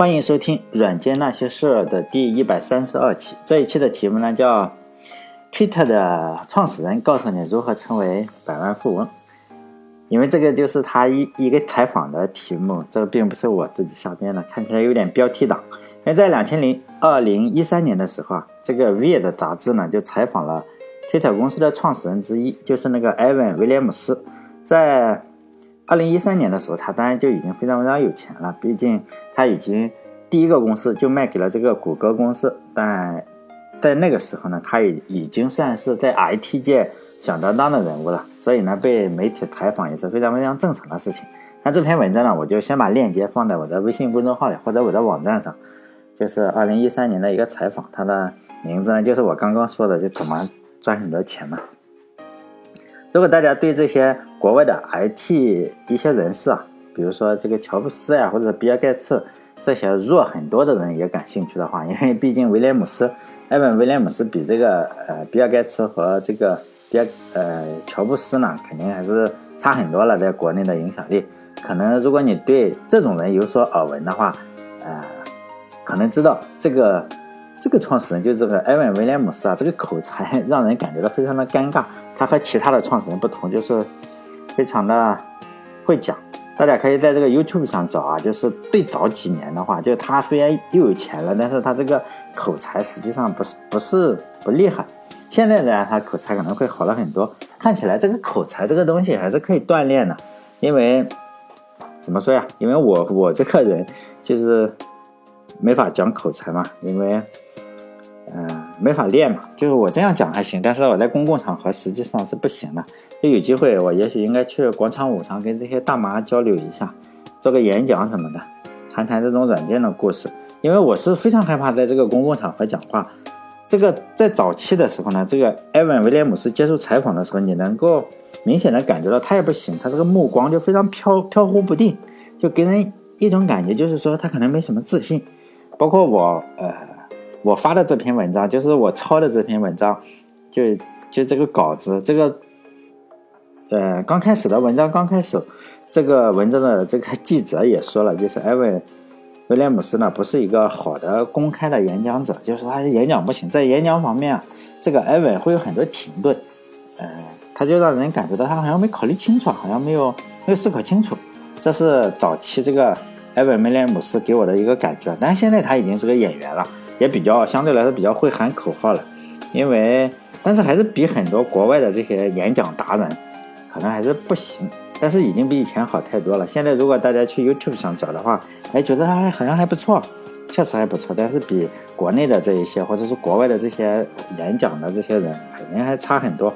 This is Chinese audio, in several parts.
欢迎收听《软件那些事儿》的第一百三十二期。这一期的题目呢叫 “Twitter 的创始人告诉你如何成为百万富翁”。因为这个就是他一一个采访的题目，这个并不是我自己瞎编的，看起来有点标题党。因为在两千零二零一三年的时候啊，这个《v i 的杂志呢就采访了 Twitter 公司的创始人之一，就是那个埃文·威廉姆斯，在。二零一三年的时候，他当然就已经非常非常有钱了。毕竟他已经第一个公司就卖给了这个谷歌公司，但在那个时候呢，他也已经算是在 IT 界响当当的人物了。所以呢，被媒体采访也是非常非常正常的事情。那这篇文章呢，我就先把链接放在我的微信公众号里或者我的网站上，就是二零一三年的一个采访，它的名字呢就是我刚刚说的，就怎么赚很多钱嘛。如果大家对这些国外的 IT 一些人士啊，比如说这个乔布斯呀，或者比尔盖茨这些弱很多的人也感兴趣的话，因为毕竟威廉姆斯，埃文威廉姆斯比这个呃比尔盖茨和这个比尔呃乔布斯呢，肯定还是差很多了，在国内的影响力。可能如果你对这种人有所耳闻的话，呃，可能知道这个。这个创始人就是这个埃文·威廉姆斯啊，这个口才让人感觉到非常的尴尬。他和其他的创始人不同，就是非常的会讲。大家可以在这个 YouTube 上找啊，就是最早几年的话，就他虽然又有钱了，但是他这个口才实际上不是不是不厉害。现在呢，他口才可能会好了很多。看起来这个口才这个东西还是可以锻炼的，因为怎么说呀？因为我我这个人就是没法讲口才嘛，因为。嗯，没法练嘛，就是我这样讲还行，但是我在公共场合实际上是不行的。就有机会，我也许应该去广场舞上跟这些大妈交流一下，做个演讲什么的，谈谈这种软件的故事。因为我是非常害怕在这个公共场合讲话。这个在早期的时候呢，这个埃文·威廉姆斯接受采访的时候，你能够明显的感觉到他也不行，他这个目光就非常飘飘忽不定，就给人一种感觉，就是说他可能没什么自信。包括我，呃。我发的这篇文章就是我抄的这篇文章，就就这个稿子，这个呃刚开始的文章刚开始，这个文章的这个记者也说了，就是艾文威廉姆斯呢不是一个好的公开的演讲者，就是他演讲不行，在演讲方面啊，这个艾文会有很多停顿，呃，他就让人感觉到他好像没考虑清楚，好像没有没有思考清楚，这是早期这个艾文威廉姆斯给我的一个感觉，但现在他已经是个演员了。也比较相对来说比较会喊口号了，因为但是还是比很多国外的这些演讲达人可能还是不行，但是已经比以前好太多了。现在如果大家去 YouTube 上找的话，哎，觉得还好像还不错，确实还不错。但是比国内的这一些或者是国外的这些演讲的这些人肯定还差很多。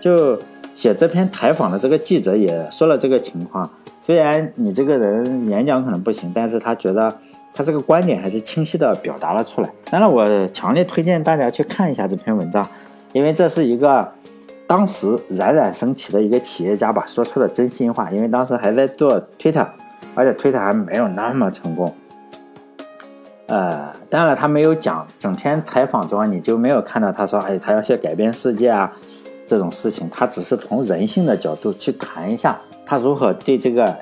就写这篇采访的这个记者也说了这个情况，虽然你这个人演讲可能不行，但是他觉得。他这个观点还是清晰的表达了出来。当然，我强烈推荐大家去看一下这篇文章，因为这是一个当时冉冉升起的一个企业家吧说出的真心话。因为当时还在做推特，而且推特还没有那么成功。呃，当然了他没有讲整篇采访中你就没有看到他说，哎，他要去改变世界啊这种事情。他只是从人性的角度去谈一下他如何对这个。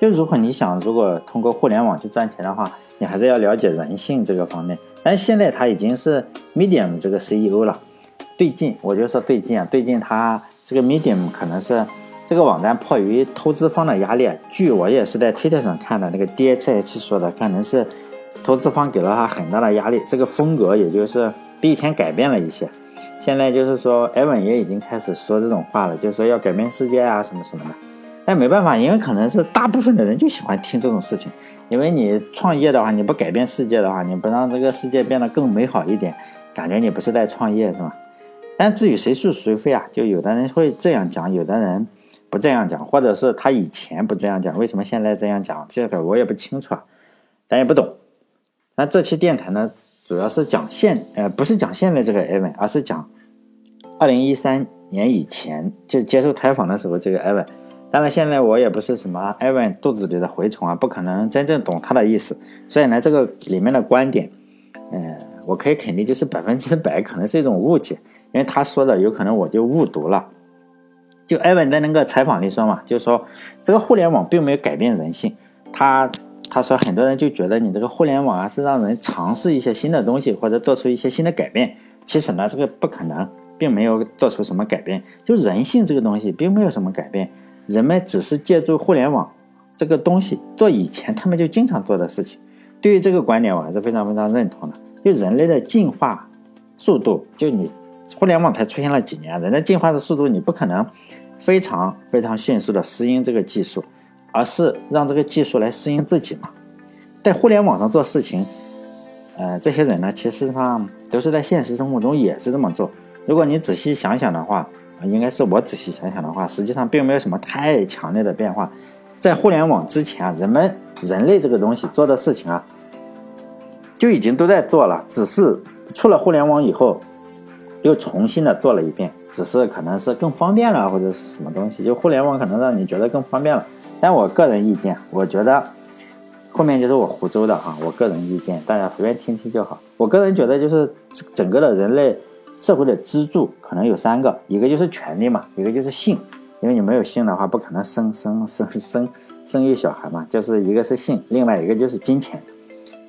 就如果你想，如果通过互联网去赚钱的话，你还是要了解人性这个方面。但现在他已经是 Medium 这个 CEO 了。最近我就说最近啊，最近他这个 Medium 可能是这个网站迫于投资方的压力，据我也是在推特上看的，那个 DHH 说的，可能是投资方给了他很大的压力，这个风格也就是比以前改变了一些。现在就是说，Evan 也已经开始说这种话了，就是说要改变世界啊什么什么的。但没办法，因为可能是大部分的人就喜欢听这种事情。因为你创业的话，你不改变世界的话，你不让这个世界变得更美好一点，感觉你不是在创业，是吧？但至于谁是谁非啊，就有的人会这样讲，有的人不这样讲，或者是他以前不这样讲，为什么现在这样讲？这个我也不清楚，咱也不懂。那这期电台呢，主要是讲现，呃，不是讲现在这个艾文，而是讲二零一三年以前就接受采访的时候这个艾文。当然，现在我也不是什么艾文肚子里的蛔虫啊，不可能真正懂他的意思。所以呢，这个里面的观点，嗯，我可以肯定就是百分之百可能是一种误解，因为他说的有可能我就误读了。就艾文在那个采访里说嘛，就是说这个互联网并没有改变人性，他他说很多人就觉得你这个互联网啊是让人尝试一些新的东西或者做出一些新的改变，其实呢这个不可能，并没有做出什么改变。就人性这个东西并没有什么改变，人们只是借助互联网这个东西做以前他们就经常做的事情。对于这个观点，我还是非常非常认同的。就人类的进化速度，就你互联网才出现了几年，人的进化的速度你不可能非常非常迅速的适应这个技术。而是让这个技术来适应自己嘛，在互联网上做事情，呃，这些人呢，其实上都是在现实生活中也是这么做。如果你仔细想想的话，应该是我仔细想想的话，实际上并没有什么太强烈的变化。在互联网之前啊，人们人类这个东西做的事情啊，就已经都在做了，只是出了互联网以后，又重新的做了一遍，只是可能是更方便了，或者是什么东西，就互联网可能让你觉得更方便了。但我个人意见，我觉得后面就是我湖州的哈，我个人意见，大家随便听听就好。我个人觉得就是整个的人类社会的支柱可能有三个，一个就是权利嘛，一个就是性，因为你没有性的话，不可能生生生生生育小孩嘛，就是一个是性，另外一个就是金钱，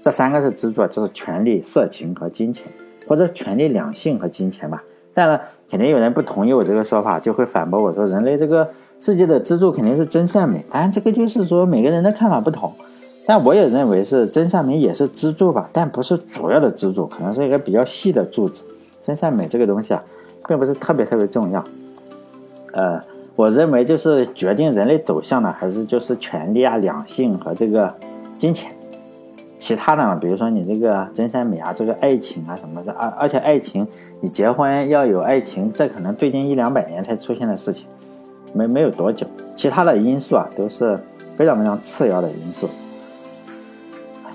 这三个是支柱，就是权利、色情和金钱，或者权利、两性和金钱吧。当然，肯定有人不同意我这个说法，就会反驳我说人类这个。世界的支柱肯定是真善美，当然这个就是说每个人的看法不同，但我也认为是真善美也是支柱吧，但不是主要的支柱，可能是一个比较细的柱子。真善美这个东西啊，并不是特别特别重要。呃，我认为就是决定人类走向的还是就是权力啊、两性和这个金钱，其他的，比如说你这个真善美啊、这个爱情啊什么的，而而且爱情，你结婚要有爱情，这可能最近一两百年才出现的事情。没没有多久，其他的因素啊都是非常非常次要的因素。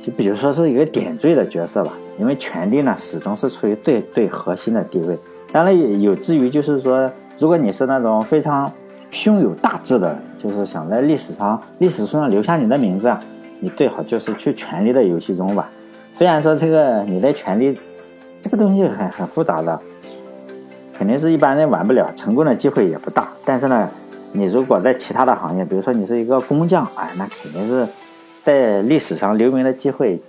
就比如说是一个点缀的角色吧，因为权力呢始终是处于最最核心的地位。当然也有至于就是说，如果你是那种非常胸有大志的，就是想在历史上历史书上留下你的名字啊，你最好就是去权力的游戏中吧。虽然说这个你在权力这个东西很很复杂的，肯定是一般人玩不了，成功的机会也不大。但是呢。你如果在其他的行业，比如说你是一个工匠，哎，那肯定是在历史上留名的机会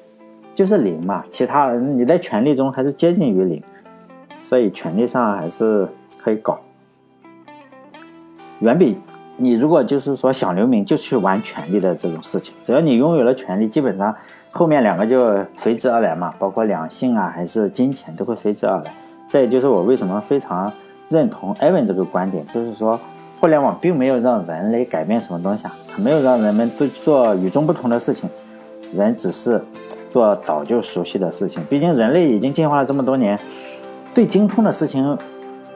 就是零嘛。其他你在权力中还是接近于零，所以权力上还是可以搞，远比你如果就是说想留名就去玩权力的这种事情。只要你拥有了权力，基本上后面两个就随之而来嘛，包括两性啊，还是金钱都会随之而来。这也就是我为什么非常认同艾文这个观点，就是说。互联网并没有让人类改变什么东西啊，没有让人们做做与众不同的事情，人只是做早就熟悉的事情。毕竟人类已经进化了这么多年，最精通的事情，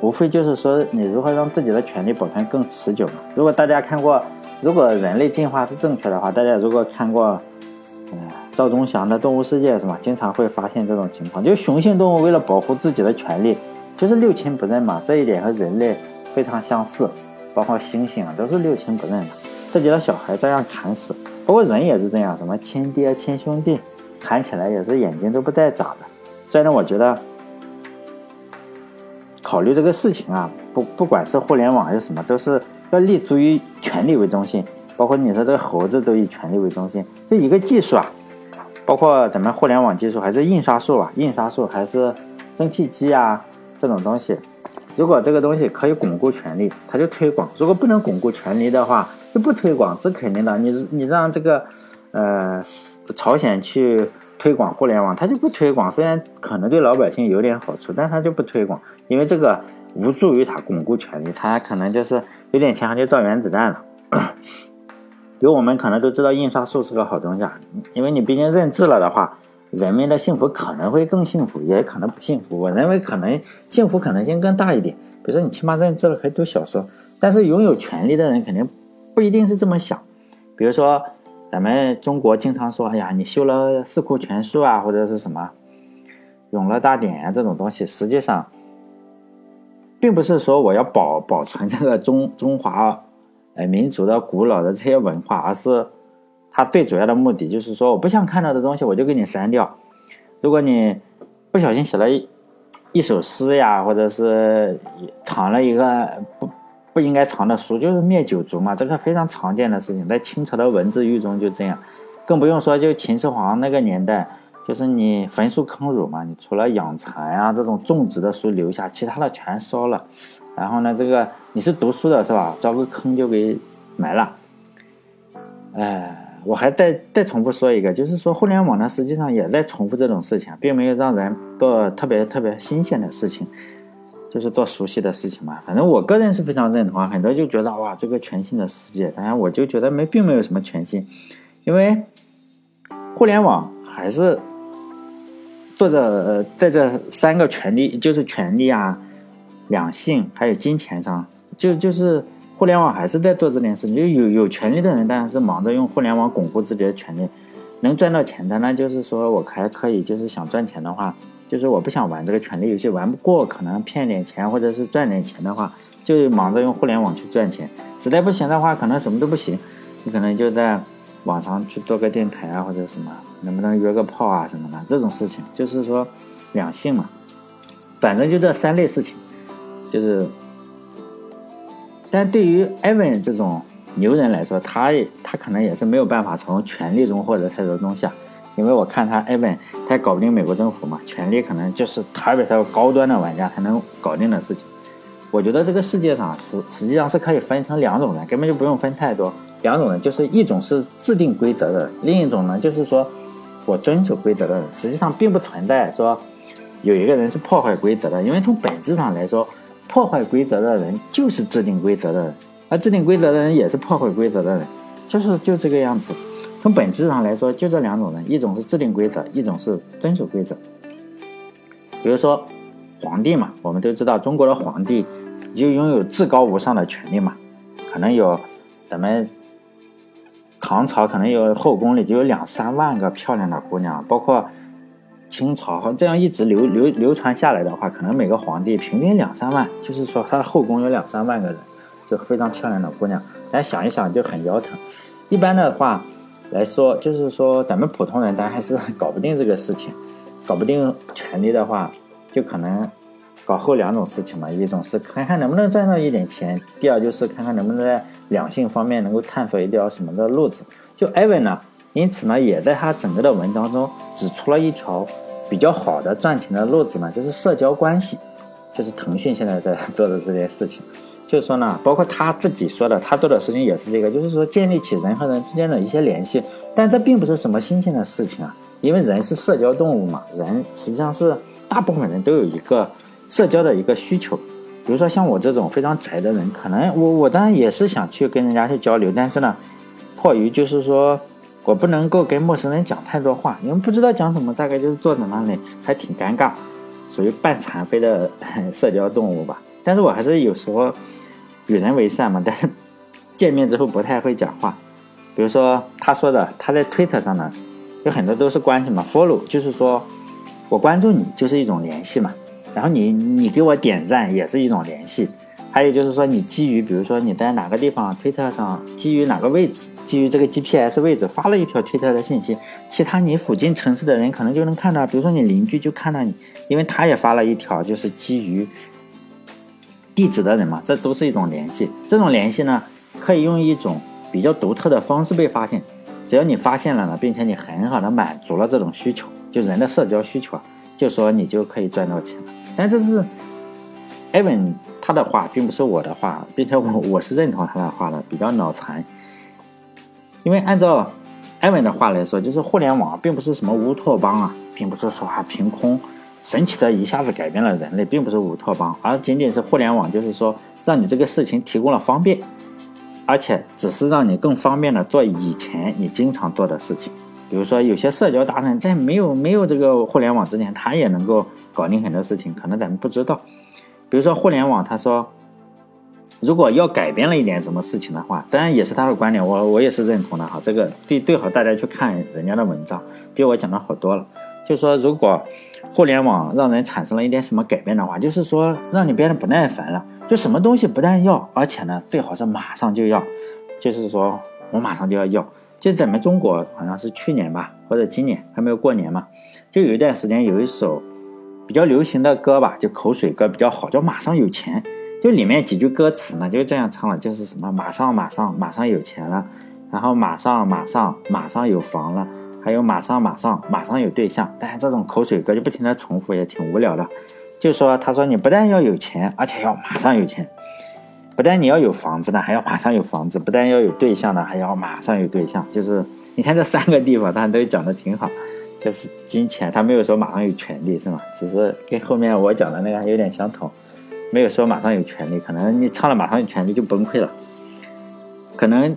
无非就是说你如何让自己的权利保存更持久嘛。如果大家看过，如果人类进化是正确的话，大家如果看过，嗯，赵忠祥的《动物世界》是吗？经常会发现这种情况，就雄性动物为了保护自己的权利，就是六亲不认嘛。这一点和人类非常相似。包括猩猩啊，都是六亲不认的，自己的小孩照样砍死。包括人也是这样，什么亲爹亲兄弟，砍起来也是眼睛都不带眨的。所以呢，我觉得考虑这个事情啊，不不管是互联网还是什么，都是要立足于权力为中心。包括你说这个猴子都以权力为中心，这一个技术啊，包括咱们互联网技术，还是印刷术啊，印刷术还是蒸汽机啊这种东西。如果这个东西可以巩固权力，他就推广；如果不能巩固权力的话，不推广。这肯定的。你你让这个，呃，朝鲜去推广互联网，他就不推广。虽然可能对老百姓有点好处，但他就不推广，因为这个无助于他巩固权力。他可能就是有点钱他就造原子弹了。有我们可能都知道印刷术是个好东西啊，因为你毕竟认字了的话。人们的幸福可能会更幸福，也可能不幸福。我认为可能幸福可能性更大一点。比如说，你起码认字了，可以读小说。但是拥有权利的人肯定不一定是这么想。比如说，咱们中国经常说：“哎呀，你修了四库全书啊，或者是什么永乐大典啊这种东西。”实际上，并不是说我要保保存这个中 中华呃民族的古老的这些文化，而是。它最主要的目的就是说，我不想看到的东西，我就给你删掉。如果你不小心写了一一首诗呀，或者是藏了一个不不应该藏的书，就是灭九族嘛，这个非常常见的事情，在清朝的文字狱中就这样。更不用说就秦始皇那个年代，就是你焚书坑儒嘛，你除了养蚕啊这种种植的书留下，其他的全烧了。然后呢，这个你是读书的是吧？找个坑就给埋了。哎，我还再再重复说一个，就是说互联网呢，实际上也在重复这种事情，并没有让人做特别特别新鲜的事情。就是做熟悉的事情嘛，反正我个人是非常认同啊。很多就觉得哇，这个全新的世界，当然我就觉得没，并没有什么全新，因为互联网还是做着在这三个权利，就是权利啊、两性还有金钱上，就就是互联网还是在做这件事情。就有有权利的人当然是忙着用互联网巩固自己的权利，能赚到钱的，那就是说我还可以，就是想赚钱的话。就是我不想玩这个权力游戏，玩不过，可能骗点钱或者是赚点钱的话，就忙着用互联网去赚钱。实在不行的话，可能什么都不行，你可能就在网上去做个电台啊，或者什么，能不能约个炮啊什么的这种事情，就是说两性嘛，反正就这三类事情，就是。但对于艾文这种牛人来说，他他可能也是没有办法从权力中获得太多东西啊。因为我看他艾文，他也搞不定美国政府嘛，权力可能就是特别特别高端的玩家才能搞定的事情。我觉得这个世界上实实际上是可以分成两种人，根本就不用分太多。两种人就是一种是制定规则的，另一种呢就是说我遵守规则的人。实际上并不存在说有一个人是破坏规则的，因为从本质上来说，破坏规则的人就是制定规则的人，而制定规则的人也是破坏规则的人，就是就这个样子。从本质上来说，就这两种人，一种是制定规则，一种是遵守规则。比如说皇帝嘛，我们都知道中国的皇帝就拥有至高无上的权利嘛，可能有咱们唐朝可能有后宫里就有两三万个漂亮的姑娘，包括清朝这样一直流流流传下来的话，可能每个皇帝平均两三万，就是说他的后宫有两三万个人，就非常漂亮的姑娘。咱想一想就很腰疼。一般的话。来说，就是说，咱们普通人，咱还是搞不定这个事情，搞不定权利的话，就可能搞后两种事情嘛。一种是看看能不能赚到一点钱，第二就是看看能不能在两性方面能够探索一条什么的路子。就艾文呢，因此呢，也在他整个的文章中指出了一条比较好的赚钱的路子呢，就是社交关系，就是腾讯现在在做的这件事情。就是说呢，包括他自己说的，他做的事情也是这个，就是说建立起人和人之间的一些联系。但这并不是什么新鲜的事情啊，因为人是社交动物嘛，人实际上是大部分人都有一个社交的一个需求。比如说像我这种非常宅的人，可能我我当然也是想去跟人家去交流，但是呢，迫于就是说我不能够跟陌生人讲太多话，因为不知道讲什么，大概就是坐在那里还挺尴尬，属于半残废的社交动物吧。但是我还是有时候。与人为善嘛，但是见面之后不太会讲话。比如说他说的，他在推特上呢，有很多都是关系嘛，follow 就是说我关注你就是一种联系嘛，然后你你给我点赞也是一种联系。还有就是说你基于比如说你在哪个地方推特上，基于哪个位置，基于这个 GPS 位置发了一条推特的信息，其他你附近城市的人可能就能看到，比如说你邻居就看到你，因为他也发了一条，就是基于。地址的人嘛，这都是一种联系。这种联系呢，可以用一种比较独特的方式被发现。只要你发现了呢，并且你很好的满足了这种需求，就人的社交需求啊，就说你就可以赚到钱了。但这是艾文他的话，并不是我的话，并且我 我是认同他的话的，比较脑残。因为按照艾文的话来说，就是互联网并不是什么乌托邦啊，并不是说啊凭空。神奇的一下子改变了人类，并不是乌托邦，而仅仅是互联网，就是说让你这个事情提供了方便，而且只是让你更方便的做以前你经常做的事情。比如说，有些社交达人，在没有没有这个互联网之前，他也能够搞定很多事情，可能咱们不知道。比如说互联网，他说，如果要改变了一点什么事情的话，当然也是他的观点，我我也是认同的哈。这个对最好大家去看人家的文章，比我讲的好多了。就说如果互联网让人产生了一点什么改变的话，就是说让你变得不耐烦了，就什么东西不但要，而且呢最好是马上就要，就是说我马上就要要。就咱们中国好像是去年吧，或者今年还没有过年嘛，就有一段时间有一首比较流行的歌吧，就口水歌比较好，叫《马上有钱》，就里面几句歌词呢就这样唱了，就是什么马上马上马上有钱了。然后马上马上马上有房了，还有马上马上马上有对象。但是这种口水歌就不停的重复，也挺无聊的。就说他说你不但要有钱，而且要马上有钱；不但你要有房子呢，还要马上有房子；不但要有对象呢，还要马上有对象。就是你看这三个地方，他都讲的挺好。就是金钱，他没有说马上有权利，是吗？只是跟后面我讲的那个有点相同，没有说马上有权利。可能你唱了马上有权利就崩溃了。可能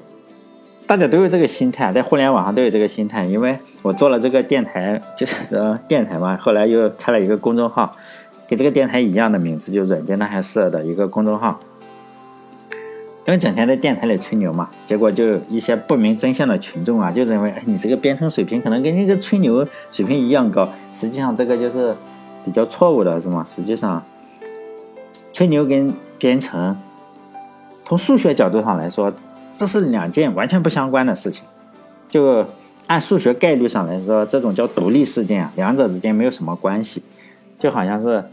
大家都有这个心态，在互联网上都有这个心态。因为我做了这个电台，就是电台嘛，后来又开了一个公众号，跟这个电台一样的名字，就软件那些事的一个公众号。因为整天在电台里吹牛嘛，结果就一些不明真相的群众啊，就认为你这个编程水平可能跟那个吹牛水平一样高。实际上这个就是比较错误的，是吗？实际上，吹牛跟编程，从数学角度上来说，这是两件完全不相关的事情。就按数学概率上来说，这种叫独立事件啊，两者之间没有什么关系，就好像是。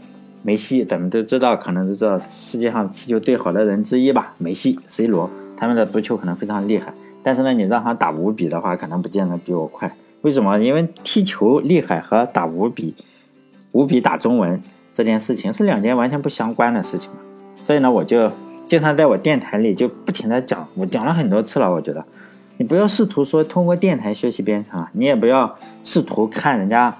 梅西，咱们都知道，可能都知道世界上踢球最好的人之一吧？梅西、C 罗，他们的足球可能非常厉害。但是呢，你让他打五比的话，可能不见得比我快。为什么？因为踢球厉害和打五比、五比打中文这件事情是两件完全不相关的事情。所以呢，我就经常在我电台里就不停的讲，我讲了很多次了。我觉得，你不要试图说通过电台学习编程，你也不要试图看人家。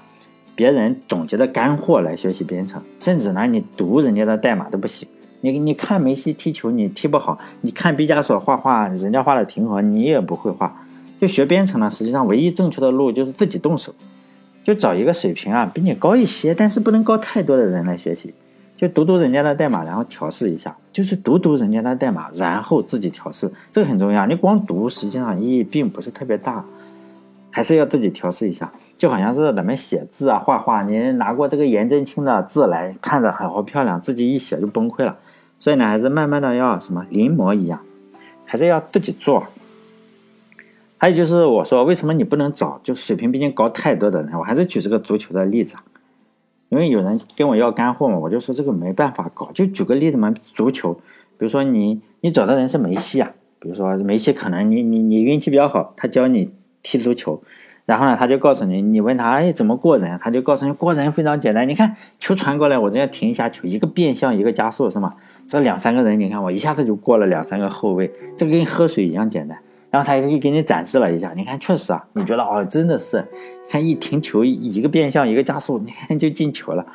别人总结的干货来学习编程，甚至呢，你读人家的代码都不行。你你看梅西踢球，你踢不好；你看毕加索画画，人家画的挺好，你也不会画。就学编程呢，实际上唯一正确的路就是自己动手，就找一个水平啊比你高一些，但是不能高太多的人来学习。就读读人家的代码，然后调试一下，就是读读人家的代码，然后自己调试，这个很重要。你光读，实际上意义并不是特别大，还是要自己调试一下。就好像是咱们写字啊、画画，你拿过这个颜真卿的字来看着好漂亮，自己一写就崩溃了。所以呢，还是慢慢的要什么临摹一样，还是要自己做。还有就是我说，为什么你不能找就水平比你高太多的人？我还是举这个足球的例子，因为有人跟我要干货嘛，我就说这个没办法搞。就举个例子嘛，足球，比如说你你找的人是梅西啊，比如说梅西可能你你你运气比较好，他教你踢足球。然后呢，他就告诉你，你问他，哎，怎么过人？他就告诉你，过人非常简单。你看球传过来，我这样停一下球，一个变向，一个加速，是吗？这两三个人，你看我一下子就过了两三个后卫，这个跟喝水一样简单。然后他就给你展示了一下，你看确实啊，你觉得哦，真的是，看一停球，一个变向，一个加速，你看就进球了，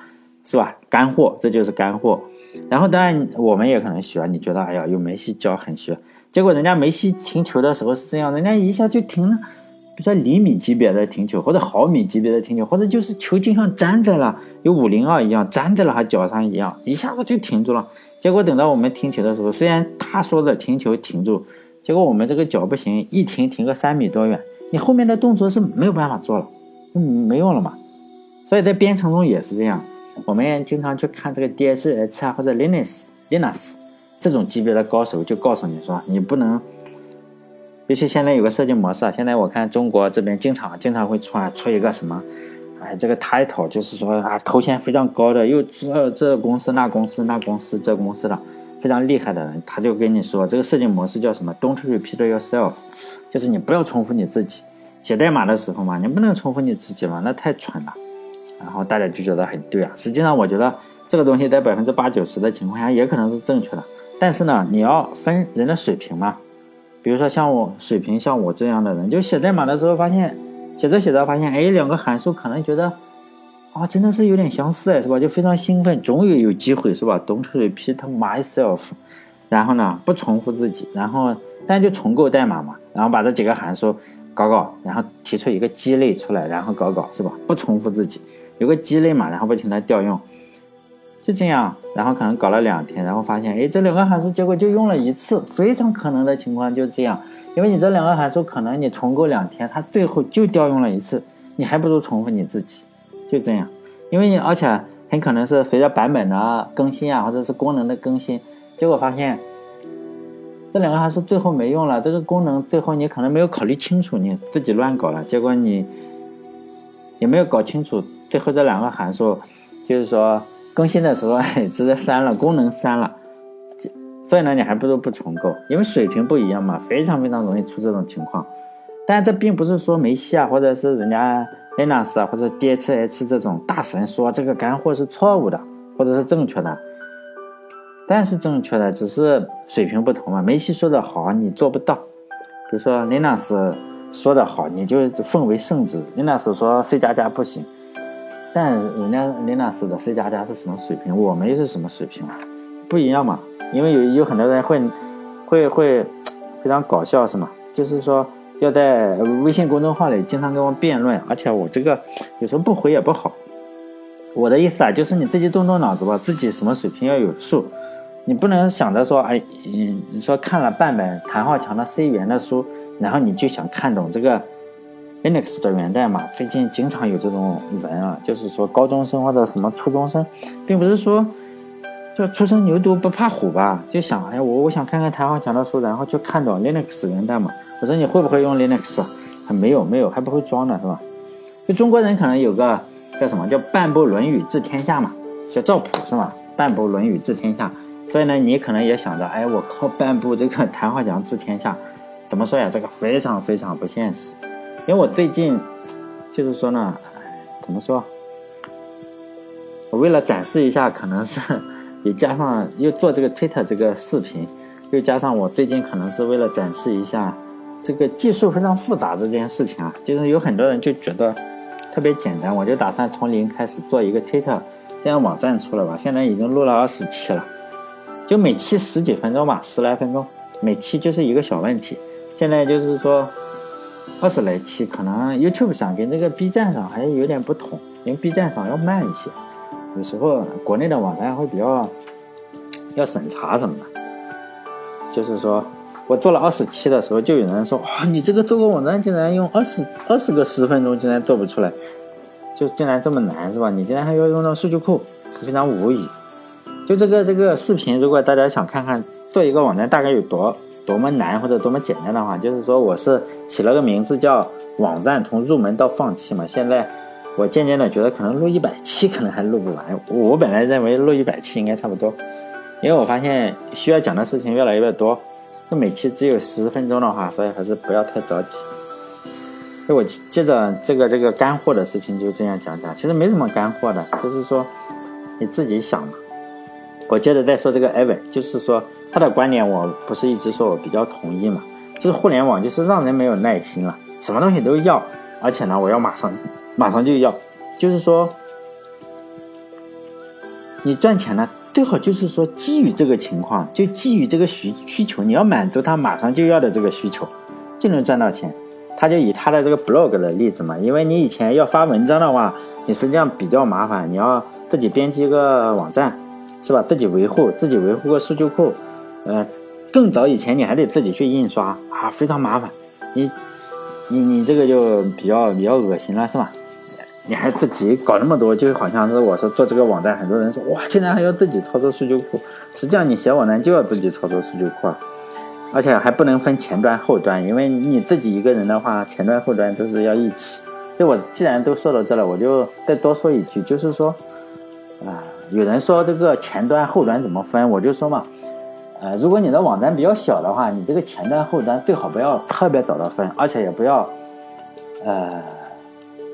是吧？干货，这就是干货。然后当然我们也可能学，你觉得哎呀，有梅西教很学，结果人家梅西停球的时候是这样，人家一下就停了。比如说厘米级别的停球，或者毫米级别的停球，或者就是球就像粘在了，有五零二一样粘在了他脚上一样，一下子就停住了。结果等到我们停球的时候，虽然他说的停球停住，结果我们这个脚不行，一停停个三米多远，你后面的动作是没有办法做了，嗯，没用了嘛。所以在编程中也是这样，我们经常去看这个 DSH 啊或者 Linux Linux 这种级别的高手，就告诉你说你不能。尤其现在有个设计模式啊，现在我看中国这边经常经常会出啊出一个什么，哎，这个 title 就是说啊头衔非常高的，又这这公司那公司那公司这公司的非常厉害的人，他就跟你说这个设计模式叫什么？Don't repeat yourself，就是你不要重复你自己。写代码的时候嘛，你不能重复你自己嘛，那太蠢了。然后大家就觉得很对啊。实际上我觉得这个东西在百分之八九十的情况下也可能是正确的，但是呢，你要分人的水平嘛。比如说像我水平像我这样的人，就写代码的时候发现，写着写着发现，哎，两个函数可能觉得，啊，真的是有点相似哎，是吧？就非常兴奋，终于有机会是吧？Don't repeat myself，然后呢，不重复自己，然后但就重构代码嘛，然后把这几个函数搞搞，然后提出一个鸡肋出来，然后搞搞是吧？不重复自己，有个鸡肋嘛，然后不停的调用。就这样，然后可能搞了两天，然后发现，哎，这两个函数结果就用了一次，非常可能的情况就这样，因为你这两个函数可能你重构两天，它最后就调用了一次，你还不如重复你自己，就这样，因为你而且很可能是随着版本的更新啊，或者是功能的更新，结果发现这两个函数最后没用了，这个功能最后你可能没有考虑清楚，你自己乱搞了，结果你也没有搞清楚，最后这两个函数就是说。更新的时候，直接删了功能，删了，所以呢，你还不如不重构，因为水平不一样嘛，非常非常容易出这种情况。但这并不是说梅西啊，或者是人家雷纳斯啊，或者 DHH 这种大神说这个干货是错误的，或者是正确的。但是正确的，只是水平不同嘛。梅西说的好，你做不到。比如说雷纳斯说的好，你就奉为圣旨。雷纳斯说 C 加加不行，但人家雷纳斯的 C 加加是什么水平？我们是什么水平啊？不一样嘛。因为有有很多人会会会非常搞笑，是吗？就是说。要在微信公众号里经常跟我辩论，而且我这个有时候不回也不好。我的意思啊，就是你自己动动脑子吧，自己什么水平要有数。你不能想着说，哎，你你说看了半本谭浩强的 C 语言的书，然后你就想看懂这个 Linux 的源代码。最近经常有这种人啊，就是说高中生或者什么初中生，并不是说就初生牛犊不怕虎吧，就想，哎，我我想看看谭浩强的书，然后就看懂 Linux 源代码。我说你会不会用 Linux？还没有，没有，还不会装呢，是吧？就中国人可能有个叫什么叫半部《论语》治天下嘛，叫赵普是吧？半部《论语》治天下，所以呢，你可能也想着，哎，我靠半部这个谈话讲治天下，怎么说呀？这个非常非常不现实。因为我最近就是说呢，怎么说？我为了展示一下，可能是 也加上又做这个 Twitter 这个视频，又加上我最近可能是为了展示一下。这个技术非常复杂这件事情啊，就是有很多人就觉得特别简单，我就打算从零开始做一个推特，这样网站出了吧。现在已经录了二十期了，就每期十几分钟吧，十来分钟，每期就是一个小问题。现在就是说二十来期，可能 YouTube 上跟这个 B 站上还有点不同，因为 B 站上要慢一些，有时候国内的网站会比较要审查什么的，就是说。我做了二十期的时候，就有人说：“哇，你这个做个网站竟然用二十二十个十分钟，竟然做不出来，就竟然这么难，是吧？你竟然还要用到数据库，非常无语。就这个这个视频，如果大家想看看做一个网站大概有多多么难或者多么简单的话，就是说我是起了个名字叫“网站从入门到放弃”嘛。现在我渐渐的觉得，可能录一百期 可能还录不完。我本来认为录一百期应该差不多，因为我发现需要讲的事情越来越多。就每期只有十分钟的话，所以还是不要太着急。那我接着这个这个干货的事情就这样讲讲，其实没什么干货的，就是说你自己想嘛。我接着再说这个 Evan，就是说他的观点我不是一直说我比较同意嘛，就是互联网就是让人没有耐心了，什么东西都要，而且呢我要马上马上就要，就是说你赚钱呢。最好就是说，基于这个情况，就基于这个需需求，你要满足他马上就要的这个需求，就能赚到钱。他就以他的这个 blog 的例子嘛，因为你以前要发文章的话，你实际上比较麻烦，你要自己编辑个网站，是吧？自己维护，自己维护个数据库，呃，更早以前你还得自己去印刷啊，非常麻烦。你，你，你这个就比较比较恶心了，是吧？你还自己搞那么多，就好像是我说做这个网站，很多人说哇，竟然还要自己操作数据库。实际上你写网站就要自己操作数据库，而且还不能分前端后端，因为你自己一个人的话，前端后端都是要一起。就我既然都说到这了，我就再多说一句，就是说，啊，有人说这个前端后端怎么分，我就说嘛，呃，如果你的网站比较小的话，你这个前端后端最好不要特别早的分，而且也不要，呃。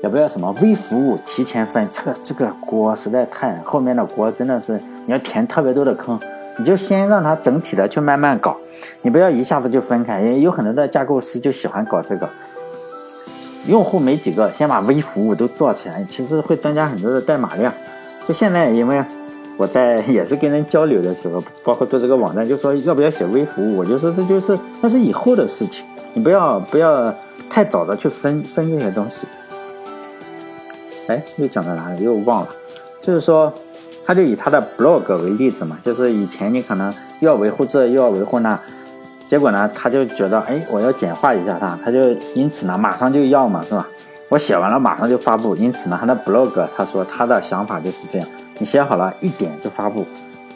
也不要什么微服务提前分，这个这个锅实在太后面的锅真的是你要填特别多的坑，你就先让它整体的去慢慢搞，你不要一下子就分开，因为有很多的架构师就喜欢搞这个。用户没几个，先把微服务都做起来，其实会增加很多的代码量。就现在，因为我在 也是跟人交流的时候，包括做这个网站，就说要不要写微服务，我就说这就是那是以后的事情，你不要不要太早的去分分这些东西。哎，又讲到哪里？又忘了。就是说，他就以他的 blog 为例子嘛，就是以前你可能又要维护这又要维护那，结果呢，他就觉得，哎，我要简化一下它，他就因此呢，马上就要嘛，是吧？我写完了马上就发布，因此呢，他的 blog 他说他的想法就是这样，你写好了一点就发布，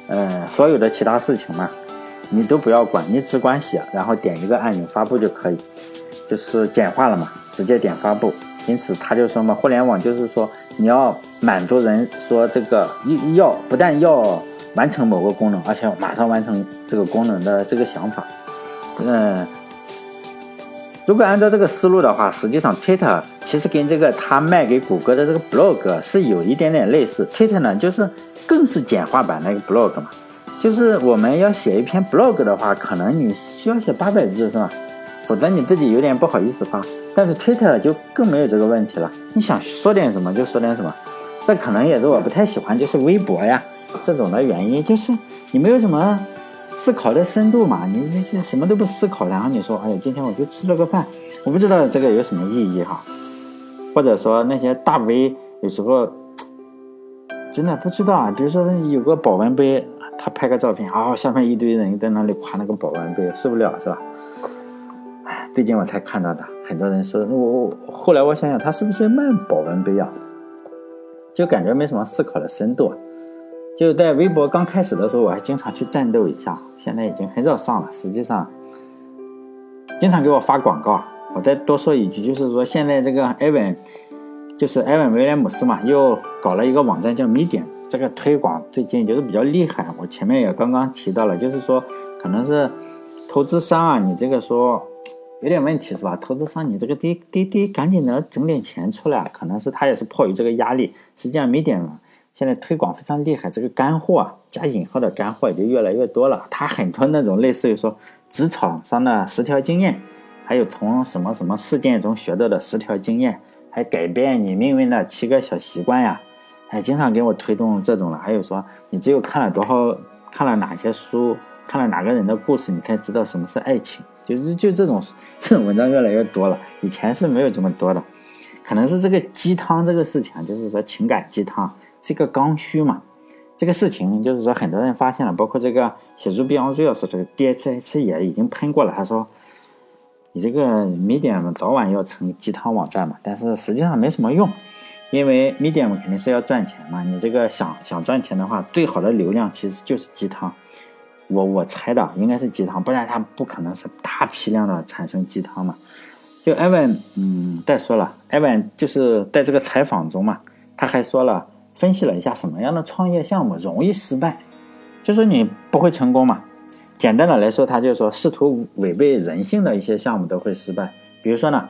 呃，所有的其他事情嘛，你都不要管，你只管写，然后点一个按钮发布就可以，就是简化了嘛，直接点发布。因此他就说嘛，互联网就是说你要满足人说这个要不但要完成某个功能，而且马上完成这个功能的这个想法。嗯，如果按照这个思路的话，实际上 Twitter 其实跟这个他卖给谷歌的这个 blog 是有一点点类似。Twitter 呢，就是更是简化版的一个 blog 嘛。就是我们要写一篇 blog 的话，可能你需要写八百字是吧？否则你自己有点不好意思发。但是 Twitter 就更没有这个问题了，你想说点什么就说点什么。这可能也是我不太喜欢，就是微博呀这种的原因，就是你没有什么思考的深度嘛，你那些什么都不思考，然后你说，哎呀，今天我就吃了个饭，我不知道这个有什么意义哈。或者说那些大 V 有时候真的不知道啊，比如说有个保温杯，他拍个照片，啊，下面一堆人在那里夸那个保温杯，受不了是吧？最近我才看到的，很多人说我我，后来我想想，他是不是卖保温杯啊？就感觉没什么思考的深度。就在微博刚开始的时候，我还经常去战斗一下，现在已经很少上了。实际上，经常给我发广告。我再多说一句，就是说现在这个艾文，就是艾文威廉姆斯嘛，又搞了一个网站叫 Medium，这个推广最近就是比较厉害。我前面也刚刚提到了，就是说可能是投资商啊，你这个说。有点问题是吧？投资商，你这个得得得赶紧的整点钱出来，可能是他也是迫于这个压力。实际上没点，现在推广非常厉害，这个干货啊加引号的干货也就越来越多了。他很多那种类似于说职场上的十条经验，还有从什么什么事件中学到的十条经验，还改变你命运的七个小习惯呀，还经常给我推动这种了。还有说你只有看了多少，看了哪些书，看了哪个人的故事，你才知道什么是爱情。就是就这种这种文章越来越多了，以前是没有这么多的，可能是这个鸡汤这个事情，就是说情感鸡汤是一个刚需嘛。这个事情就是说很多人发现了，包括这个写入 B 昂瑞尔斯这个 DHH 也已经喷过了，他说你这个 Medium 早晚要成鸡汤网站嘛，但是实际上没什么用，因为 Medium 肯定是要赚钱嘛，你这个想想赚钱的话，最好的流量其实就是鸡汤。我我猜的应该是鸡汤，不然它不可能是大批量的产生鸡汤嘛。就艾文，嗯，再说了，艾文就是在这个采访中嘛，他还说了，分析了一下什么样的创业项目容易失败，就说你不会成功嘛。简单的来说，他就说试图违背人性的一些项目都会失败。比如说呢，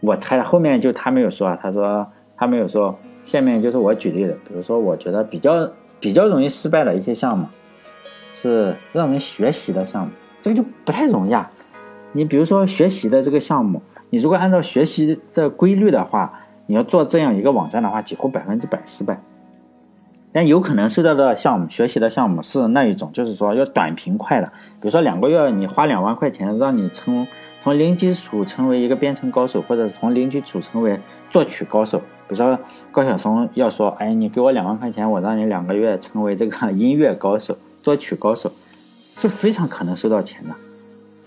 我猜后面就他没有说啊，他说他没有说，下面就是我举例的，比如说我觉得比较比较容易失败的一些项目。是让人学习的项目，这个就不太容易啊。你比如说学习的这个项目，你如果按照学习的规律的话，你要做这样一个网站的话，几乎百分之百失败。但有可能收到的项目，学习的项目是那一种，就是说要短平快的。比如说两个月，你花两万块钱让你从从零基础成为一个编程高手，或者从零基础成为作曲高手。比如说高晓松要说，哎，你给我两万块钱，我让你两个月成为这个音乐高手。作曲高手是非常可能收到钱的，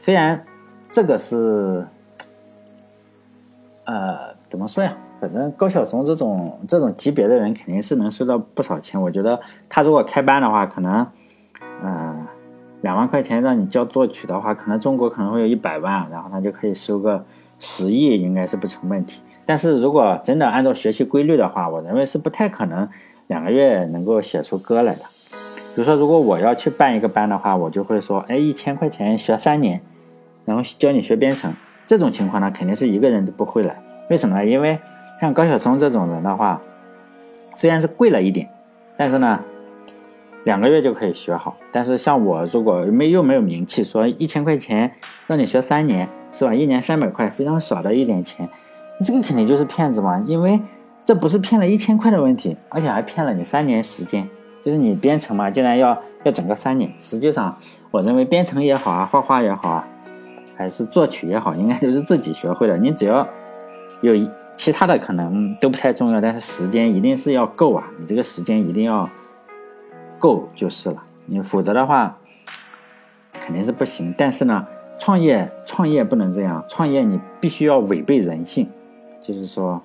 虽然这个是，呃，怎么说呀？反正高晓松这种这种级别的人肯定是能收到不少钱。我觉得他如果开班的话，可能，呃，两万块钱让你教作曲的话，可能中国可能会有一百万，然后他就可以收个十亿，应该是不成问题。但是如果真的按照学习规律的话，我认为是不太可能两个月能够写出歌来的。比如说，如果我要去办一个班的话，我就会说，哎，一千块钱学三年，然后教你学编程。这种情况呢，肯定是一个人都不会来。为什么呢？因为像高晓松这种人的话，虽然是贵了一点，但是呢，两个月就可以学好。但是像我，如果没又没有名气，说一千块钱让你学三年，是吧？一年三百块，非常少的一点钱，这个肯定就是骗子嘛。因为这不是骗了一千块的问题，而且还骗了你三年时间。就是你编程嘛，竟然要要整个三年，实际上我认为编程也好啊，画画也好啊，还是作曲也好，应该都是自己学会的。你只要有其他的可能都不太重要，但是时间一定是要够啊，你这个时间一定要够就是了。你否则的话肯定是不行。但是呢，创业创业不能这样，创业你必须要违背人性，就是说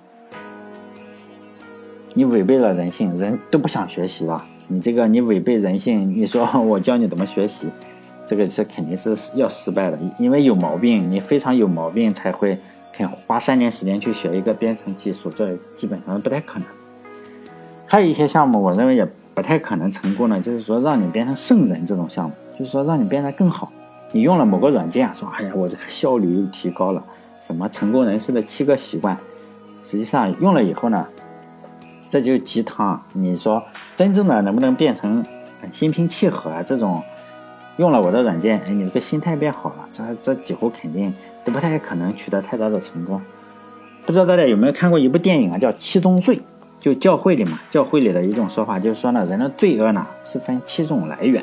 你违背了人性，人都不想学习了。你这个你违背人性，你说 我教你怎么学习，这个是肯定是要失败的，因为有毛病，你非常有毛病才会肯花三年时间去学一个编程技术，这基本上不太可能。还有一些项目，我认为也不太可能成功的，就是说让你变成圣人这种项目，就是说让你变得更好。你用了某个软件，说哎呀，我这个效率又提高了，什么成功人士的七个习惯，实际上用了以后呢，这就鸡汤。你说真正的能不能变成心平气和啊？这种用了我的软件，哎，你这个心态变好了，这这几乎肯定都不太可能取得太大的成功。不知道大家有没有看过一部电影啊，叫《七宗罪》。就教会里嘛，教会里的一种说法就是说呢，人的罪恶呢是分七种来源，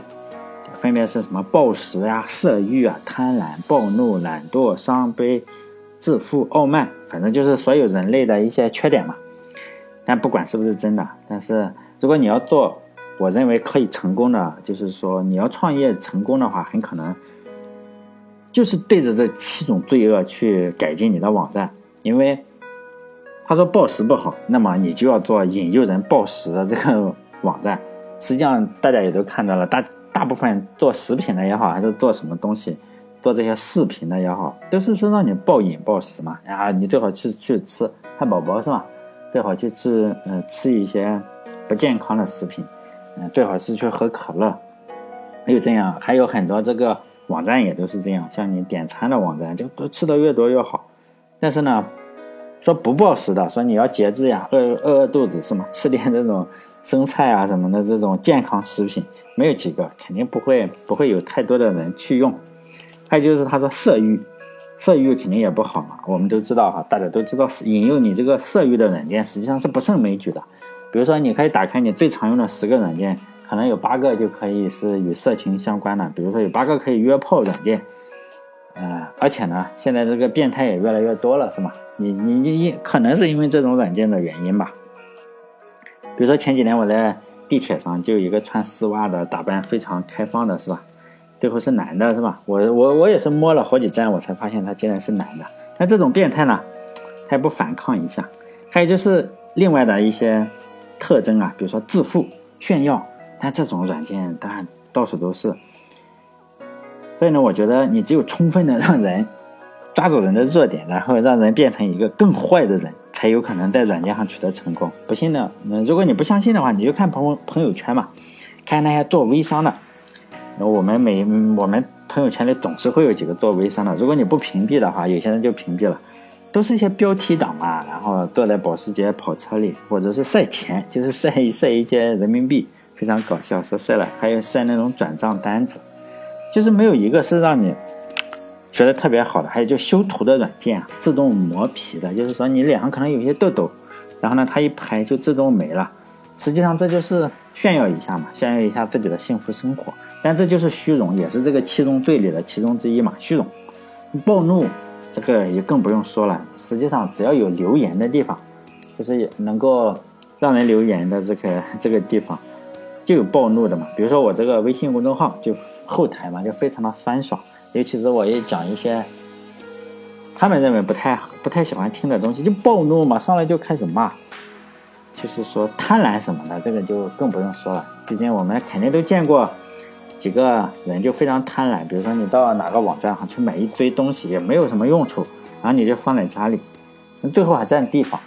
分别是什么暴食啊、色欲啊、贪婪、暴怒、懒惰、伤悲、自负、傲慢，反正就是所有人类的一些缺点嘛。但不管是不是真的，但是如果你要做，我认为可以成功的，就是说你要创业成功的话，很可能就是对着这七种罪恶去改进你的网站，因为。他说暴食不好，那么你就要做引诱人暴食的这个网站。实际上大家也都看到了，大大部分做食品的也好，还是做什么东西，做这些视频的也好，都是说让你暴饮暴食嘛。啊，你最好去去吃汉堡包是吧？最好去吃嗯吃一些不健康的食品，嗯，最好是去喝可乐。还有这样，还有很多这个网站也都是这样，像你点餐的网站，就都吃的越多越好。但是呢。说不暴食的，说你要节制呀，饿饿饿肚子是吗？吃点这种生菜啊什么的这种健康食品，没有几个，肯定不会不会有太多的人去用。还有就是他说色欲，色欲肯定也不好嘛。我们都知道哈，大家都知道引诱你这个色欲的软件实际上是不胜枚举的。比如说，你可以打开你最常用的十个软件，可能有八个就可以是与色情相关的。比如说有八个可以约炮软件。呃，而且呢，现在这个变态也越来越多了，是吗？你你你你可能是因为这种软件的原因吧。比如说前几年我在地铁上就有一个穿丝袜的，打扮非常开放的，是吧？最后是男的，是吧？我我我也是摸了好几站，我才发现他竟然是男的。那这种变态呢，还不反抗一下？还有就是另外的一些特征啊，比如说自负、炫耀，但这种软件当然到处都是。所以呢，我觉得你只有充分的让人抓住人的弱点，然后让人变成一个更坏的人，才有可能在软件上取得成功。不信的，如果你不相信的话，你就看朋朋友圈嘛，看那些做微商的。那我们每我们朋友圈里总是会有几个做微商的。如果你不屏蔽的话，有些人就屏蔽了，都是一些标题党嘛，然后坐在保时捷跑车里，或者是晒钱，就是晒一晒一些人民币，非常搞笑。说晒了，还有晒那种转账单子。就是没有一个是让你觉得特别好的，还有就修图的软件啊，自动磨皮的，就是说你脸上可能有些痘痘，然后呢，它一拍就自动没了。实际上这就是炫耀一下嘛，炫耀一下自己的幸福生活。但这就是虚荣，也是这个七宗罪里的其中之一嘛。虚荣、暴怒，这个也更不用说了。实际上只要有留言的地方，就是能够让人留言的这个这个地方。就有暴怒的嘛，比如说我这个微信公众号就后台嘛，就非常的酸爽。尤其是我也讲一些他们认为不太不太喜欢听的东西，就暴怒嘛，上来就开始骂，就是说贪婪什么的，这个就更不用说了。毕竟我们肯定都见过几个人就非常贪婪，比如说你到哪个网站上去买一堆东西，也没有什么用处，然后你就放在家里，那最后还占地方，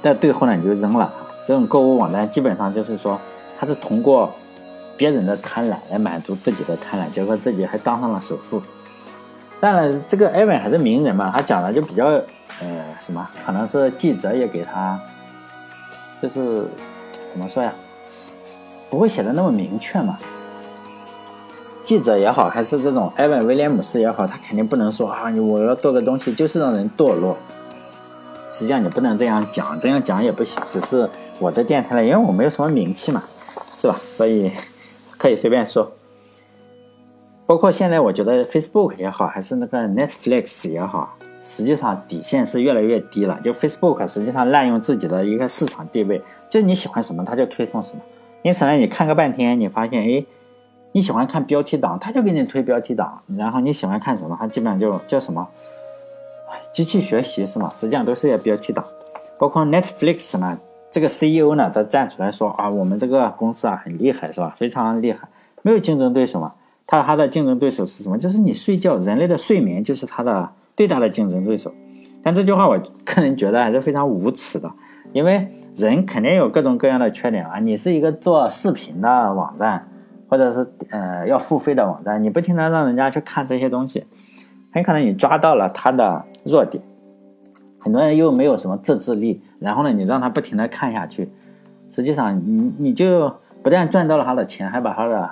但最后呢你就扔了。这种购物网站基本上就是说。他是通过别人的贪婪来满足自己的贪婪，结果自己还当上了首富。当然，这个艾文还是名人嘛，他讲的就比较呃什么，可能是记者也给他，就是怎么说呀，不会写的那么明确嘛。记者也好，还是这种艾文威廉姆斯也好，他肯定不能说啊，我要做个东西就是让人堕落。实际上你不能这样讲，这样讲也不行。只是我在电台里，因为我没有什么名气嘛。是吧？所以可以随便说，包括现在我觉得 Facebook 也好，还是那个 Netflix 也好，实际上底线是越来越低了。就 Facebook 实际上滥用自己的一个市场地位，就是你喜欢什么，它就推送什么。因此呢，你看个半天，你发现，哎，你喜欢看标题党，它就给你推标题党；然后你喜欢看什么，它基本上就叫什么机器学习是吗？实际上都是些标题党。包括 Netflix 呢。这个 CEO 呢，他站出来说啊，我们这个公司啊很厉害，是吧？非常厉害，没有竞争对手嘛。他他的竞争对手是什么？就是你睡觉，人类的睡眠就是他的最大的竞争对手。但这句话我个人觉得还是非常无耻的，因为人肯定有各种各样的缺点啊。你是一个做视频的网站，或者是呃要付费的网站，你不停的让人家去看这些东西，很可能你抓到了他的弱点。很多人又没有什么自制力，然后呢，你让他不停的看下去，实际上你你就不但赚到了他的钱，还把他的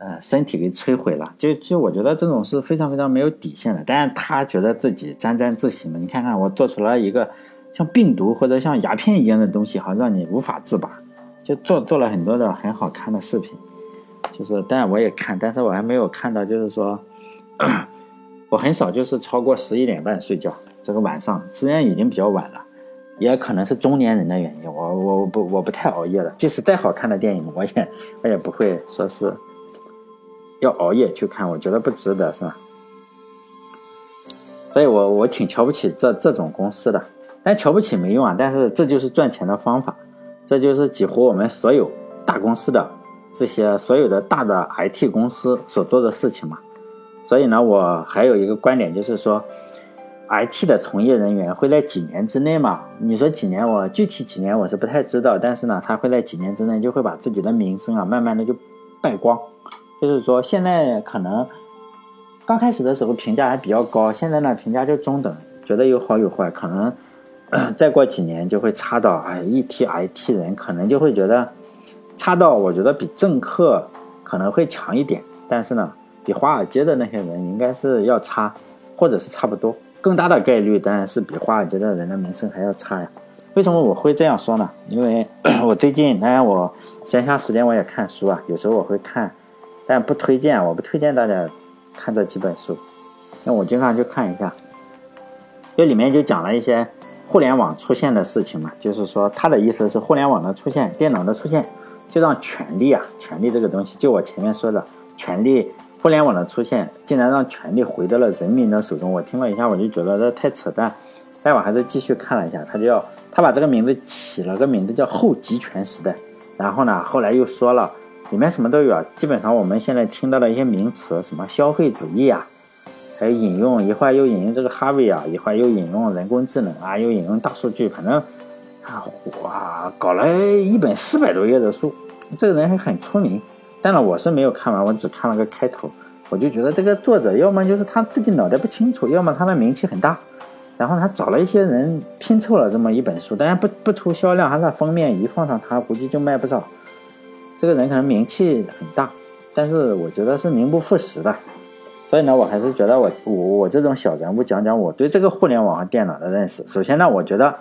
呃身体给摧毁了。就就我觉得这种是非常非常没有底线的。但是他觉得自己沾沾自喜嘛，你看看我做出来一个像病毒或者像鸦片一样的东西，好让你无法自拔，就做做了很多的很好看的视频。就是，但我也看，但是我还没有看到，就是说，我很少就是超过十一点半睡觉。这个晚上虽然已经比较晚了，也可能是中年人的原因，我我不我不太熬夜了。即使再好看的电影，我也我也不会说是要熬夜去看，我觉得不值得，是吧？所以我我挺瞧不起这这种公司的，但瞧不起没用啊。但是这就是赚钱的方法，这就是几乎我们所有大公司的这些所有的大的 IT 公司所做的事情嘛。所以呢，我还有一个观点就是说。IT 的从业人员会在几年之内嘛？你说几年？我具体几年我是不太知道，但是呢，他会在几年之内就会把自己的名声啊，慢慢的就败光。就是说，现在可能刚开始的时候评价还比较高，现在呢评价就中等，觉得有好有坏。可能 再过几年就会差到，哎，一提 IT 人可能就会觉得差到，我觉得比政客可能会强一点，但是呢，比华尔街的那些人应该是要差，或者是差不多。更大的概率当然是比华尔街的人的名声还要差呀。为什么我会这样说呢？因为 我最近当然我闲暇时间我也看书啊，有时候我会看，但不推荐，我不推荐大家看这几本书。那我经常去看一下，这里面就讲了一些互联网出现的事情嘛，就是说他的意思是互联网的出现，电脑的出现，就让权力啊，权力这个东西，就我前面说的权力。互联网的出现竟然让权力回到了人民的手中，我听了一下，我就觉得这太扯淡。但我还是继续看了一下，他就要他把这个名字起了个名字叫后集权时代。然后呢，后来又说了，里面什么都有啊。基本上我们现在听到的一些名词，什么消费主义啊，还有引用一会儿又引用这个哈维啊，一会儿又引用人工智能啊，又引用大数据，反正啊，哇，搞了一本四百多页的书，这个人还很出名。但是我是没有看完，我只看了个开头，我就觉得这个作者要么就是他自己脑袋不清楚，要么他的名气很大，然后他找了一些人拼凑了这么一本书，当然不不出销量，他的封面一放上，他估计就卖不少。这个人可能名气很大，但是我觉得是名不副实的，所以呢，我还是觉得我我我这种小人物讲讲我对这个互联网和电脑的认识。首先呢，我觉得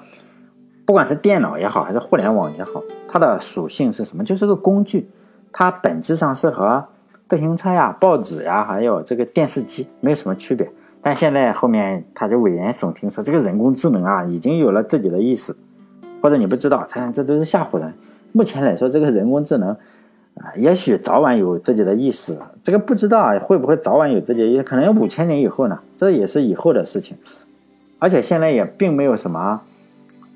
不管是电脑也好，还是互联网也好，它的属性是什么？就是个工具。它本质上是和自行车呀、报纸呀，还有这个电视机没有什么区别。但现在后面他就危言耸听说这个人工智能啊已经有了自己的意识，或者你不知道，他这都是吓唬人。目前来说，这个人工智能啊，也许早晚有自己的意识，这个不知道会不会早晚有自己，也可能五千年以后呢，这也是以后的事情。而且现在也并没有什么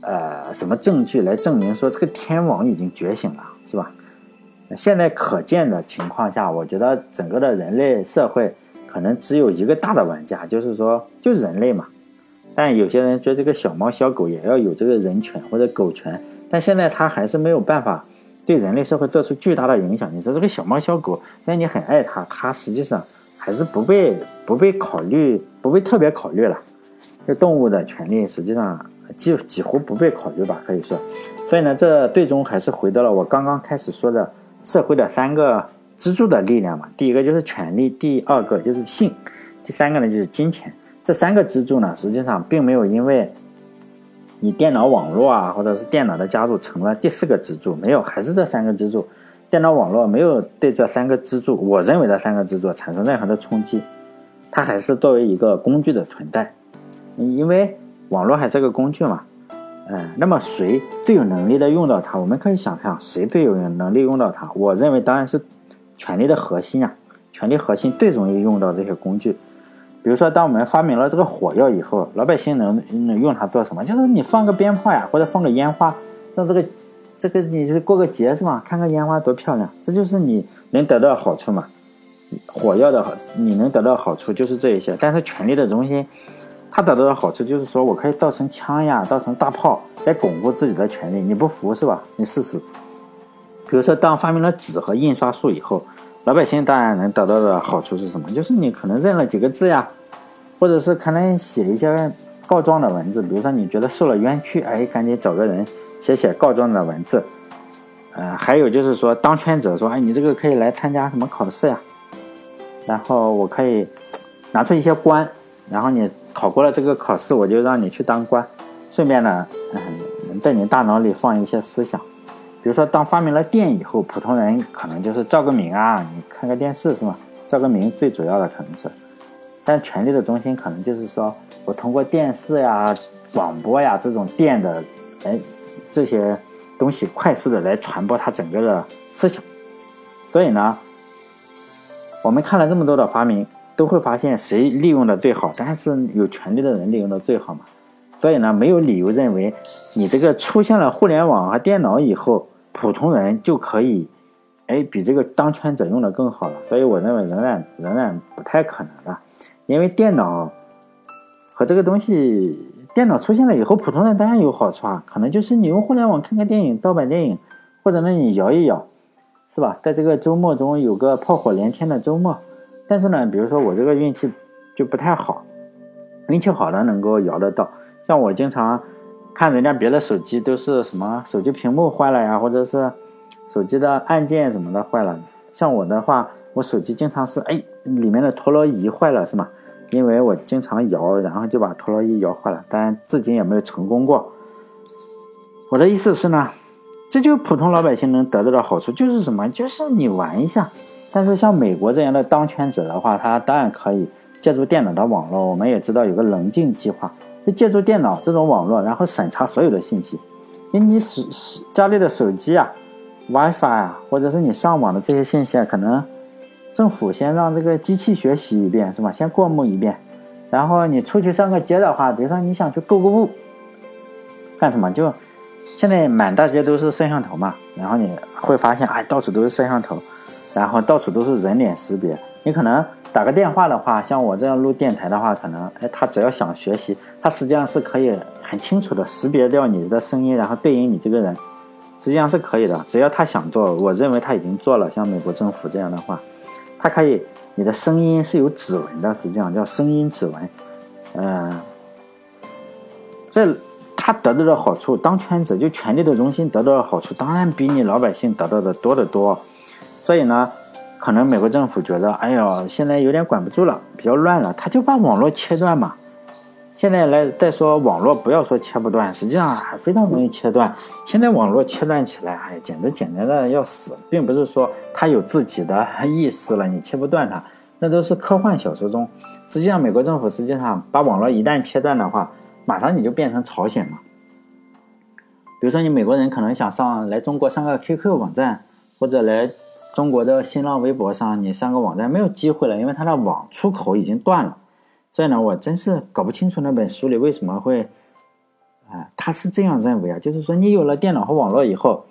呃什么证据来证明说这个天网已经觉醒了，是吧？现在可见的情况下，我觉得整个的人类社会可能只有一个大的玩家，就是说就人类嘛。但有些人说这个小猫小狗也要有这个人权或者狗权，但现在它还是没有办法对人类社会做出巨大的影响。你说这个小猫小狗，那你很爱它，它实际上还是不被不被考虑，不被特别考虑了。这动物的权利实际上几几乎不被考虑吧，可以说。所以呢，这最终还是回到了我刚刚开始说的。社会的三个支柱的力量嘛，第一个就是权利，第二个就是性，第三个呢就是金钱。这三个支柱呢，实际上并没有因为你电脑网络啊，或者是电脑的加入成了第四个支柱，没有，还是这三个支柱。电脑网络没有对这三个支柱，我认为的三个支柱产生任何的冲击，它还是作为一个工具的存在，因为网络还是个工具嘛。嗯，那么谁最有能力的用到它？我们可以想象，谁最有能力用到它？我认为当然是权力的核心啊，权力核心最容易用到这些工具。比如说，当我们发明了这个火药以后，老百姓能能用它做什么？就是你放个鞭炮呀，或者放个烟花，让这个这个你过个节是吧？看看烟花多漂亮，这就是你能得到好处嘛。火药的你能得到好处就是这一些，但是权力的中心。他得到的好处就是说我可以造成枪呀，造成大炮来巩固自己的权利。你不服是吧？你试试。比如说，当发明了纸和印刷术以后，老百姓当然能得到的好处是什么？就是你可能认了几个字呀，或者是可能写一些告状的文字。比如说，你觉得受了冤屈，哎，赶紧找个人写写告状的文字。呃，还有就是说，当权者说，哎，你这个可以来参加什么考试呀？然后我可以拿出一些官，然后你考过了这个考试，我就让你去当官。顺便呢，嗯，在你大脑里放一些思想。比如说，当发明了电以后，普通人可能就是照个明啊，你看个电视是吧？照个明最主要的可能是，但权力的中心可能就是说我通过电视呀、广播呀这种电的，哎，这些。东西快速的来传播它整个的思想，所以呢，我们看了这么多的发明，都会发现谁利用的最好，当然是有权利的人利用的最好嘛。所以呢，没有理由认为你这个出现了互联网和电脑以后，普通人就可以，哎，比这个当权者用的更好了。所以我认为仍然仍然不太可能的，因为电脑和这个东西。电脑出现了以后，普通人当然有好处啊，可能就是你用互联网看看电影，盗版电影，或者呢你摇一摇，是吧？在这个周末中有个炮火连天的周末。但是呢，比如说我这个运气就不太好，运气好的能够摇得到。像我经常看人家别的手机都是什么手机屏幕坏了呀，或者是手机的按键什么的坏了。像我的话，我手机经常是哎里面的陀螺仪坏了，是吗？因为我经常摇，然后就把陀螺仪摇坏了，但至今也没有成功过。我的意思是呢，这就是普通老百姓能得到的好处就是什么？就是你玩一下。但是像美国这样的当权者的话，他当然可以借助电脑的网络。我们也知道有个棱镜计划，就借助电脑这种网络，然后审查所有的信息。因为你手手家里的手机啊、WiFi 啊，或者是你上网的这些信息啊，可能。政府先让这个机器学习一遍，是吧？先过目一遍，然后你出去上个街的话，比如说你想去购个物，干什么？就现在满大街都是摄像头嘛，然后你会发现，哎，到处都是摄像头，然后到处都是人脸识别。你可能打个电话的话，像我这样录电台的话，可能，哎，他只要想学习，他实际上是可以很清楚的识别掉你的声音，然后对应你这个人，实际上是可以的。只要他想做，我认为他已经做了。像美国政府这样的话。它可以，你的声音是有指纹的，实际上叫声音指纹。嗯，这他得到的好处，当权者就权力的中心得到的好处，当然比你老百姓得到的多得多。所以呢，可能美国政府觉得，哎呦，现在有点管不住了，比较乱了，他就把网络切断嘛。现在来再说网络，不要说切不断，实际上还非常容易切断。现在网络切断起来，哎，简直简单的要死，并不是说它有自己的意识了，你切不断它，那都是科幻小说中。实际上，美国政府实际上把网络一旦切断的话，马上你就变成朝鲜嘛。比如说，你美国人可能想上来中国上个 QQ 网站，或者来中国的新浪微博上你上个网站，没有机会了，因为它的网出口已经断了。所以呢，我真是搞不清楚那本书里为什么会，啊，他是这样认为啊，就是说你有了电脑和网络以后，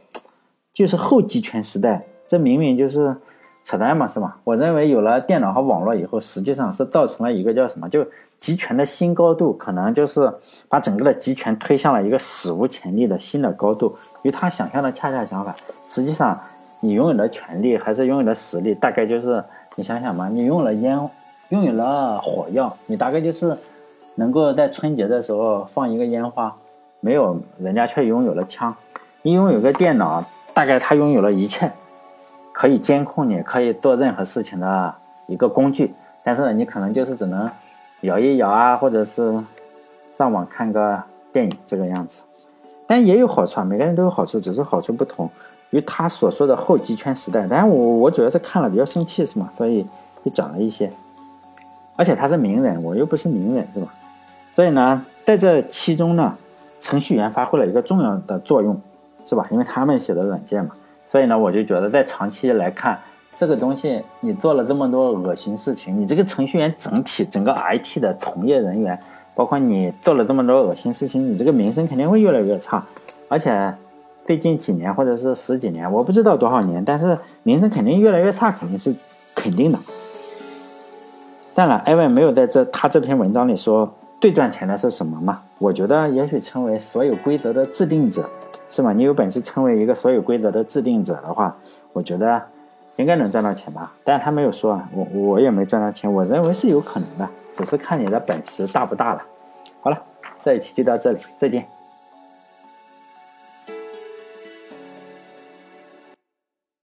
就是后集权时代，这明明就是扯淡嘛，是吧？我认为有了电脑和网络以后，实际上是造成了一个叫什么，就集权的新高度，可能就是把整个的集权推向了一个史无前例的新的高度，与他想象的恰恰相反。实际上，你拥有的权利还是拥有的实力，大概就是你想想嘛，你拥有了烟。拥有了火药，你大概就是能够在春节的时候放一个烟花，没有人家却拥有了枪。你拥有个电脑，大概他拥有了一切，可以监控你，可以做任何事情的一个工具。但是你可能就是只能摇一摇啊，或者是上网看个电影这个样子。但也有好处啊，每个人都有好处，只是好处不同。与他所说的后极权时代，当然我我主要是看了比较生气是吗？所以就讲了一些。而且他是名人，我又不是名人，是吧？所以呢，在这其中呢，程序员发挥了一个重要的作用，是吧？因为他们写的软件嘛。所以呢，我就觉得在长期来看，这个东西你做了这么多恶心事情，你这个程序员整体整个 IT 的从业人员，包括你做了这么多恶心事情，你这个名声肯定会越来越差。而且最近几年或者是十几年，我不知道多少年，但是名声肯定越来越差，肯定是肯定的。当然，艾文没有在这他这篇文章里说最赚钱的是什么嘛？我觉得也许成为所有规则的制定者，是吧？你有本事成为一个所有规则的制定者的话，我觉得应该能赚到钱吧。但是他没有说啊，我我也没赚到钱，我认为是有可能的，只是看你的本事大不大了。好了，这一期就到这里，再见。